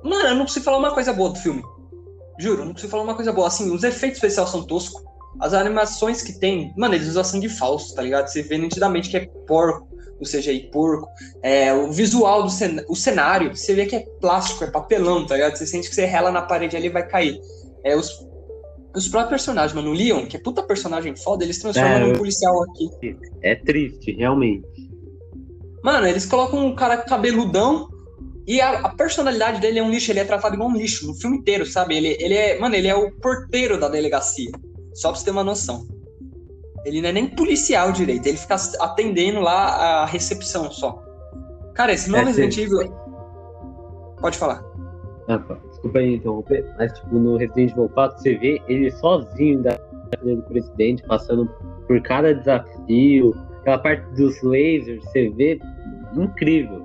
S1: Mano, eu não preciso falar uma coisa boa do filme. Juro, não preciso falar uma coisa boa. Assim, os efeitos especiais são toscos. As animações que tem, mano, eles usam sangue falso, tá ligado? Você vê nitidamente que é porco, ou seja, aí porco. É, o visual do cen o cenário, você vê que é plástico, é papelão, tá ligado? Você sente que você rela na parede ali e vai cair. É, os, os próprios personagens, mano, o Leon, que é puta personagem foda, eles transformam é, num policial aqui.
S2: É triste, realmente.
S1: Mano, eles colocam um cara cabeludão e a, a, personalidade dele é um lixo, ele é tratado igual um lixo no filme inteiro, sabe? Ele, ele é, mano, ele é o porteiro da delegacia. Só pra você ter uma noção. Ele não é nem policial direito, ele fica atendendo lá a recepção só. Cara, esse novo é, Resident Evil. Pode falar.
S2: Ah, desculpa aí interromper, mas tipo, no Resident Evil 4 você vê ele sozinho da do presidente, passando por cada desafio, aquela parte dos lasers, você vê incrível.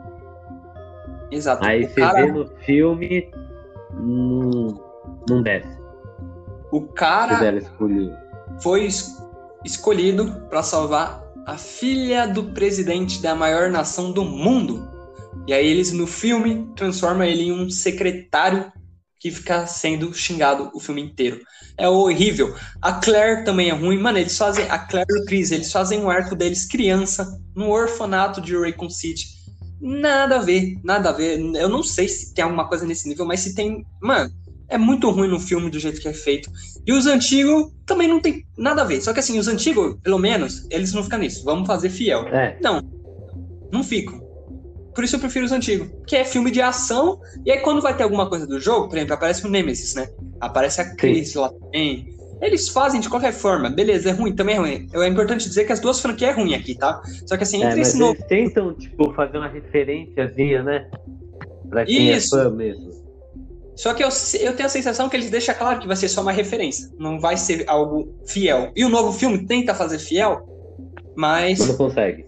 S1: Exato.
S2: Aí o você cara... vê no filme, não, não desce.
S1: O cara foi escolhido para salvar a filha do presidente da maior nação do mundo. E aí eles no filme transformam ele em um secretário que fica sendo xingado o filme inteiro. É horrível. A Claire também é ruim. Mano, eles fazem. A Claire e o Chris, eles fazem o arco deles criança no orfanato de Raycon City. Nada a ver, nada a ver. Eu não sei se tem alguma coisa nesse nível, mas se tem. Mano, é muito ruim no filme do jeito que é feito. E os antigos também não tem nada a ver. Só que assim, os antigos, pelo menos, eles não ficam nisso. Vamos fazer fiel.
S2: É.
S1: Não. Não ficam. Por isso eu prefiro os antigos. Que é filme de ação. E aí quando vai ter alguma coisa do jogo, por exemplo, aparece o Nemesis, né? Aparece a Chris Sim. lá também. Eles fazem de qualquer forma. Beleza, é ruim, também é ruim. É importante dizer que as duas franquias é ruim aqui, tá? Só que assim,
S2: entre é, esse novo. Eles tentam, tipo, fazer uma referênciazinha, né? Pra quem é Isso. é fã mesmo.
S1: Só que eu, eu tenho a sensação que eles deixam claro que vai ser só uma referência, não vai ser algo fiel. E o novo filme tenta fazer fiel, mas.
S2: Não consegue.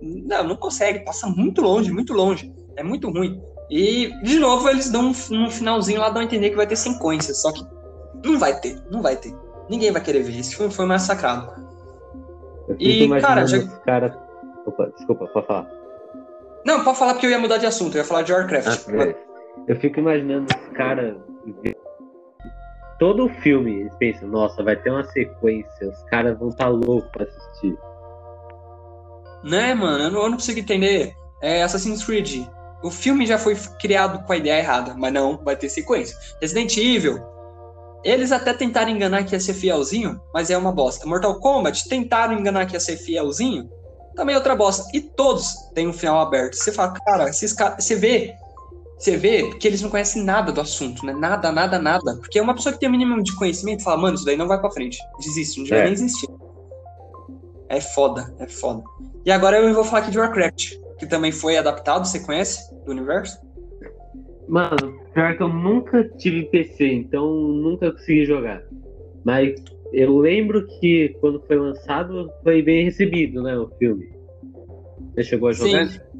S1: Não, não consegue, passa muito longe, muito longe. É muito ruim. E, de novo, eles dão um, um finalzinho lá, dão a entender que vai ter sequência, só que não vai ter, não vai ter. Ninguém vai querer ver. Esse filme foi massacrado.
S2: E, cara, já... cara. Opa, desculpa, pode falar.
S1: Não, pode falar porque eu ia mudar de assunto, eu ia falar de Warcraft. Ah,
S2: eu fico imaginando os caras. Todo o filme, eles pensam, nossa, vai ter uma sequência, os caras vão estar tá loucos pra assistir.
S1: Né, mano? Eu não, eu não consigo entender. É Assassin's Creed. O filme já foi criado com a ideia errada, mas não, vai ter sequência. Resident Evil. Eles até tentaram enganar que ia ser fielzinho, mas é uma bosta. Mortal Kombat tentaram enganar que ia ser fielzinho, também é outra bosta. E todos têm um final aberto. Você fala, cara, esses caras. Você vê você vê que eles não conhecem nada do assunto, né? Nada, nada, nada. Porque uma pessoa que tem o mínimo de conhecimento fala, mano, isso daí não vai pra frente. Desiste, não devia é. nem existir. É foda, é foda. E agora eu vou falar aqui de Warcraft, que também foi adaptado, você conhece? Do universo?
S2: Mano, pior que eu nunca tive PC, então nunca consegui jogar. Mas eu lembro que quando foi lançado foi bem recebido, né, o filme. Você chegou a jogar? Sim.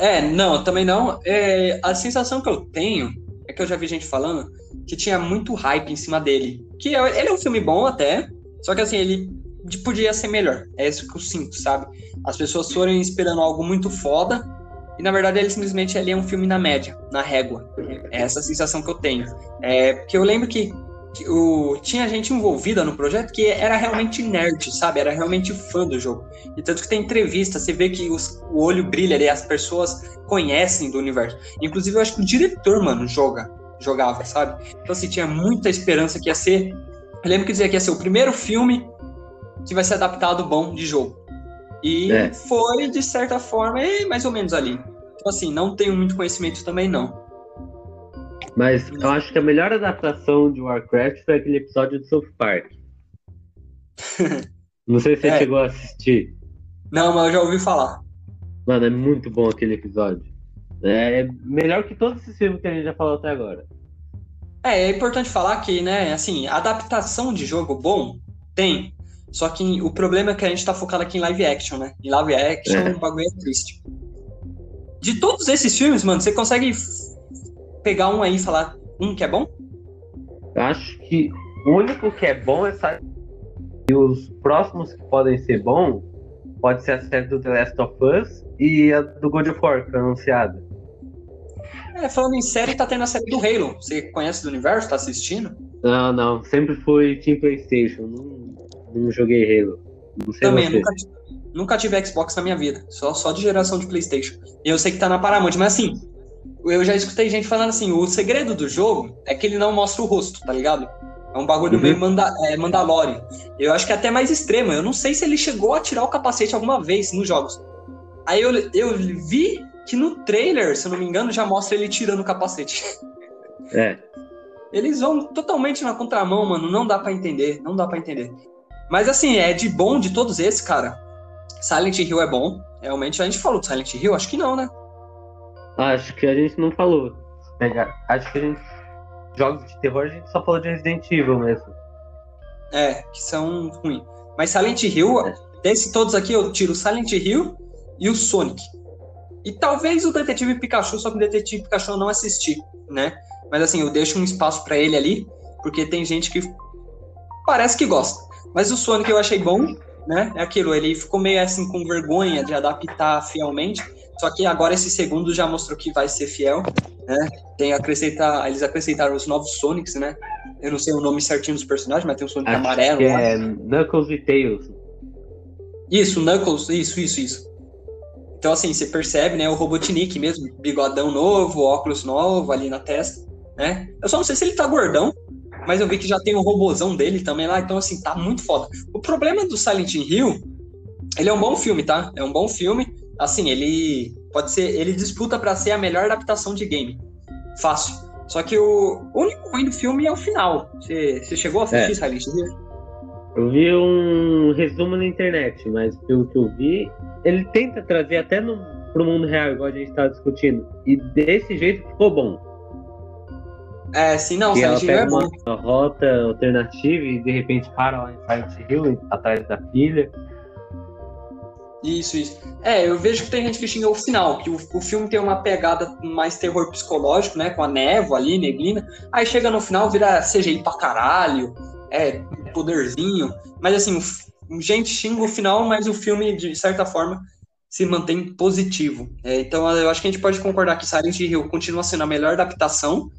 S1: É, não, também não. É, a sensação que eu tenho é que eu já vi gente falando que tinha muito hype em cima dele. Que é, ele é um filme bom até, só que assim, ele podia ser melhor. É isso que eu sinto, sabe? As pessoas foram esperando algo muito foda, e na verdade ele simplesmente ali é um filme na média, na régua. É essa a sensação que eu tenho. É, porque eu lembro que o, tinha gente envolvida no projeto que era realmente nerd, sabe? Era realmente fã do jogo. E tanto que tem entrevista, você vê que os, o olho brilha ali, as pessoas conhecem do universo. Inclusive, eu acho que o diretor, mano, joga, jogava, sabe? Então, assim, tinha muita esperança que ia ser. Eu lembro que dizia que ia ser o primeiro filme que vai ser adaptado bom de jogo. E é. foi, de certa forma, mais ou menos ali. Então, assim, não tenho muito conhecimento também, não.
S2: Mas eu acho que a melhor adaptação de Warcraft foi aquele episódio do South Park. Não sei se você é. chegou a assistir.
S1: Não, mas eu já ouvi falar.
S2: Mano, é muito bom aquele episódio. É melhor que todos esses filmes que a gente já falou até agora.
S1: É, é importante falar que, né, assim, adaptação de jogo bom tem. Só que o problema é que a gente tá focado aqui em live action, né? Em live action, é. o bagulho é triste. De todos esses filmes, mano, você consegue pegar um aí e falar um que é bom?
S2: Eu acho que o único que é bom é saber. E os próximos que podem ser bons pode ser a série do The Last of Us e a do God of War, que foi anunciada.
S1: É, falando em série, tá tendo a série do Halo. Você conhece do universo? Tá assistindo?
S2: Não, não. Sempre fui Team PlayStation. Não, não joguei Halo. Não sei
S1: Também, nunca, nunca tive Xbox na minha vida. Só, só de geração de PlayStation. E eu sei que tá na Paramount, mas assim, eu já escutei gente falando assim: o segredo do jogo é que ele não mostra o rosto, tá ligado? É um bagulho uhum. meio manda, é, Mandalorian. Eu acho que é até mais extremo. Eu não sei se ele chegou a tirar o capacete alguma vez nos jogos. Aí eu, eu vi que no trailer, se eu não me engano, já mostra ele tirando o capacete.
S2: É.
S1: Eles vão totalmente na contramão, mano. Não dá para entender. Não dá para entender. Mas assim, é de bom de todos esses, cara. Silent Hill é bom. Realmente, a gente falou de Silent Hill? Acho que não, né?
S2: Acho que a gente não falou. Acho que a gente. Jogos de terror a gente só falou de Resident Evil mesmo.
S1: É, que são ruins. Mas Silent Hill, é. desse todos aqui, eu tiro Silent Hill e o Sonic. E talvez o Detetive Pikachu, só que o Detetive Pikachu eu não assisti, né? Mas assim, eu deixo um espaço para ele ali, porque tem gente que parece que gosta. Mas o Sonic eu achei bom, né? É aquilo, ele ficou meio assim com vergonha de adaptar fielmente. Só que agora esse segundo já mostrou que vai ser fiel, né? Tem acrescentar, eles acrescentaram os novos Sonics, né? Eu não sei o nome certinho dos personagens, mas tem o Sonic Acho amarelo.
S2: Que é Knuckles e Tails.
S1: Isso, Knuckles, isso, isso, isso. Então, assim, você percebe, né, o Robotnik mesmo, bigodão novo, óculos novo ali na testa, né? Eu só não sei se ele tá gordão, mas eu vi que já tem o robozão dele também lá, então, assim, tá muito foda. O problema do Silent Hill, ele é um bom filme, tá? É um bom filme. Assim, ele pode ser, ele disputa para ser a melhor adaptação de game. Fácil. Só que o, único ruim do filme é o final. Você, você chegou a assistir é. Silent?
S2: Eu vi um resumo na internet, mas pelo que eu vi, ele tenta trazer até no, pro mundo real, igual a gente estava discutindo. E desse jeito ficou bom.
S1: É, sim, não,
S2: que Silent Hill é bom. Uma rota alternativa e de repente para lá em Silent Hill, atrás da filha.
S1: Isso, isso. É, eu vejo que tem gente que xinga o final, que o, o filme tem uma pegada mais terror psicológico, né? Com a névoa ali, neblina. Aí chega no final, vira CGI pra caralho é, poderzinho. Mas assim, gente xinga o final, mas o filme, de certa forma, se mantém positivo. É, então eu acho que a gente pode concordar que Silent Hill continua sendo a melhor adaptação,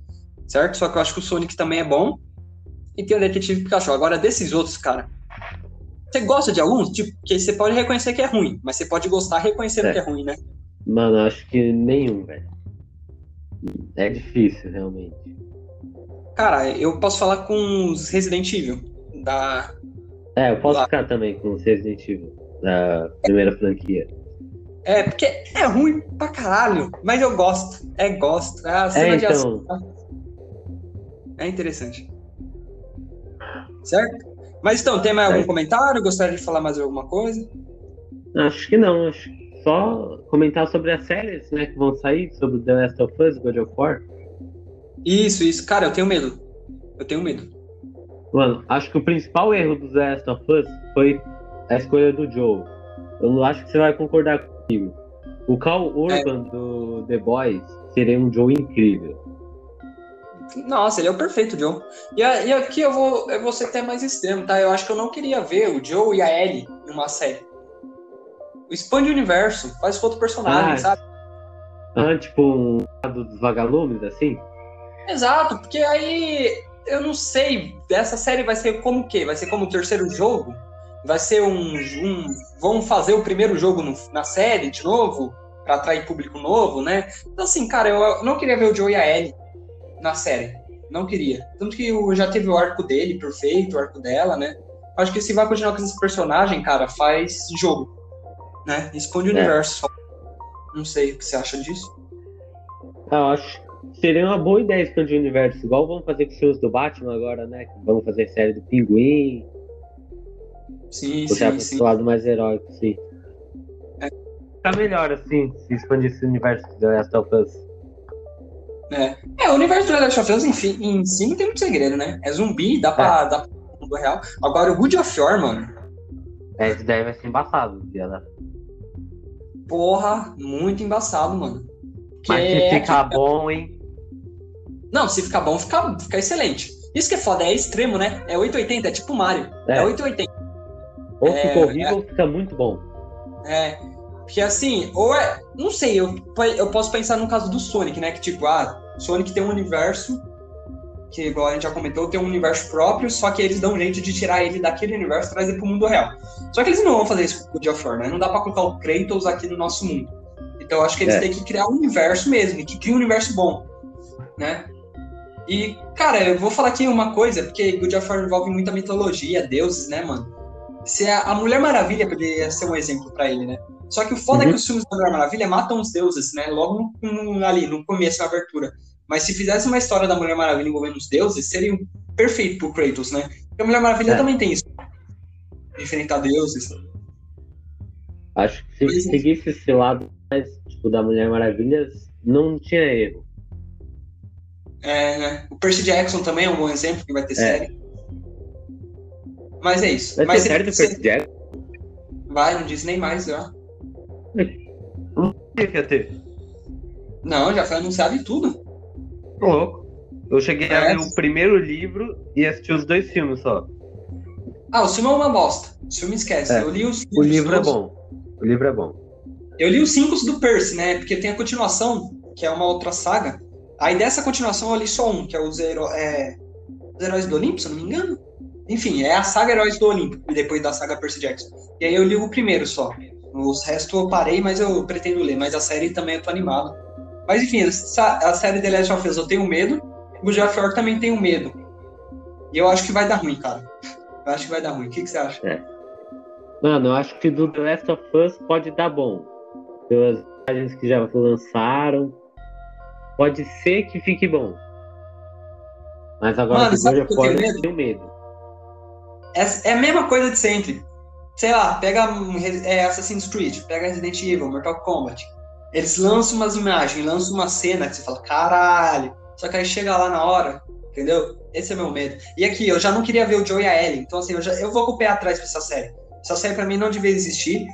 S1: certo? Só que eu acho que o Sonic também é bom. E tem o Detetive Pikachu. Agora, desses outros, cara. Você gosta de alguns? Tipo, que você pode reconhecer que é ruim, mas você pode gostar reconhecendo é. que é ruim, né?
S2: Mano, acho que nenhum, velho. É difícil, realmente.
S1: Cara, eu posso falar com os Resident Evil. Da...
S2: É, eu posso ficar também com os Resident Evil, da primeira franquia.
S1: É, porque é ruim pra caralho, mas eu gosto. É, gosto. A cena é, de então... ação. É interessante. Certo? Mas então, tem mais algum comentário? Gostaria de falar mais alguma coisa?
S2: Acho que não. Acho só comentar sobre as séries né, que vão sair, sobre The Last of Us, God of War.
S1: Isso, isso. Cara, eu tenho medo. Eu tenho medo.
S2: Mano, acho que o principal erro do The Last of Us foi a escolha do Joe. Eu não acho que você vai concordar comigo. O Cal Urban é. do The Boys seria um Joe incrível.
S1: Nossa, ele é o perfeito Joe. E, e, aqui eu vou, eu vou ser até mais extremo, tá? Eu acho que eu não queria ver o Joe e a Ellie numa série. Expande o universo, faz outro personagem, ah, sabe?
S2: Ah, tipo um dos vagalumes, assim?
S1: Exato, porque aí eu não sei, essa série vai ser como o quê? Vai ser como o terceiro jogo? Vai ser um. um vão fazer o primeiro jogo no, na série de novo? para atrair público novo, né? Então, assim, cara, eu não queria ver o Joe e a Ellie na série. Não queria. Tanto que já teve o arco dele perfeito, o arco dela, né? Acho que se vai continuar com esse personagem, cara, faz jogo. Né? Expande o é. universo. Não sei o que você acha disso.
S2: Eu acho Seria uma boa ideia expandir o universo, igual vamos fazer com os filmes do Batman agora, né? Vamos fazer série do Pinguim.
S1: Sim, Puxar sim, sim.
S2: lado mais heróico, sim. É. Tá melhor, assim, se expandir esse universo do Last of Us.
S1: É. é, o universo do The Last of Us enfim, em si não tem muito segredo, né? É zumbi, dá pra, é. dá pra mundo real. Agora o Good of War, mano.
S2: É, esse daí vai ser embaçado, viado.
S1: Porra, muito embaçado, mano.
S2: Mas se é ficar que... bom, hein?
S1: Não, se ficar bom, fica, fica excelente. Isso que é foda, é extremo, né? É 880, é tipo Mario. É, é 880.
S2: Ou é, fica horrível ou fica muito bom.
S1: É. Porque assim, ou é. Não sei, eu, eu posso pensar no caso do Sonic, né? Que tipo, ah, Sonic tem um universo que, igual a gente já comentou, tem um universo próprio, só que eles dão um jeito de tirar ele daquele universo e trazer pro mundo real. Só que eles não vão fazer isso com o God of War, né? Não dá pra colocar o Kratos aqui no nosso mundo. Então eu acho que eles é. têm que criar um universo mesmo, que cria um universo bom, né? E, cara, eu vou falar aqui uma coisa, porque God of War envolve muita mitologia, deuses, né, mano? Se a, a Mulher Maravilha poderia ser um exemplo para ele, né? Só que o foda uhum. é que uhum. os filmes da Mulher Maravilha matam os deuses, né? Logo no, ali, no começo, na abertura. Mas se fizesse uma história da Mulher Maravilha envolvendo os deuses, seria perfeito pro Kratos, né? Porque a Mulher Maravilha é. também tem isso. Enfrentar deuses.
S2: Acho que se Mas, seguisse esse lado mais tipo, da Mulher Maravilha, não tinha erro.
S1: É, né? O Percy Jackson também é um bom exemplo, que vai ter é. série. Mas é isso.
S2: Vai
S1: Mas
S2: ter série do Percy Jackson?
S1: Vai, não disse nem mais já.
S2: Não que ia ter.
S1: Não, já foi anunciado e tudo
S2: louco. Eu cheguei é. a ler o primeiro livro e assisti os dois filmes só.
S1: Ah, o filme é uma bosta. O filme esquece. É. Eu li os
S2: O livro todos. é bom. O livro é bom.
S1: Eu li os cinco do Percy, né? Porque tem a continuação, que é uma outra saga. Aí dessa continuação eu li só um, que é os, é... os Heróis do Olimpo, se eu não me engano. Enfim, é a saga Heróis do Olimpo, e depois da saga Percy Jackson. E aí eu li o primeiro só. Os restos eu parei, mas eu pretendo ler. Mas a série também eu tô animado. Mas enfim, a série The Last of Us eu tenho medo, o of War também tenho medo. E eu acho que vai dar ruim, cara. Eu acho que vai dar ruim. O que, que você acha? É.
S2: Mano, eu acho que do The Last of Us pode dar bom. Pelas imagens que já lançaram. Pode ser que fique bom. Mas agora Mano,
S1: of War eu tenho medo. É, é a mesma coisa de sempre. Sei lá, pega é, Assassin's Creed, pega Resident Evil, Mortal Kombat eles lançam umas imagens, lançam uma cena que você fala, caralho. Só que aí chega lá na hora, entendeu? Esse é meu medo. E aqui, eu já não queria ver o Joe e a Ellie. Então, assim, eu, já, eu vou com o pé atrás pra essa série. Essa série, pra mim, não devia existir.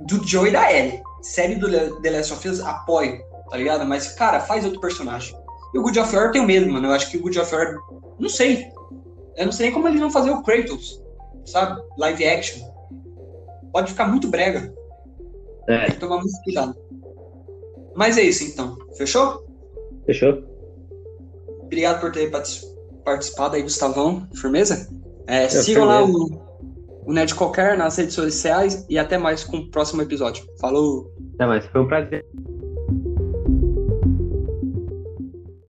S1: Do Joe e da Ellie. Série do The Last of Us, apoio, tá ligado? Mas, cara, faz outro personagem. E o Good of War eu tenho medo, mano. Eu acho que o Good of War. Não sei. Eu não sei nem como eles vão fazer o Kratos, sabe? Live action. Pode ficar muito brega. É. Tem que tomar muito cuidado. Mas é isso então. Fechou?
S2: Fechou.
S1: Obrigado por ter participado aí, Gustavão. Firmeza? É, é, sigam lá o, o Ned Qualquer nas redes sociais e até mais com o próximo episódio. Falou!
S2: Até mais, foi um prazer.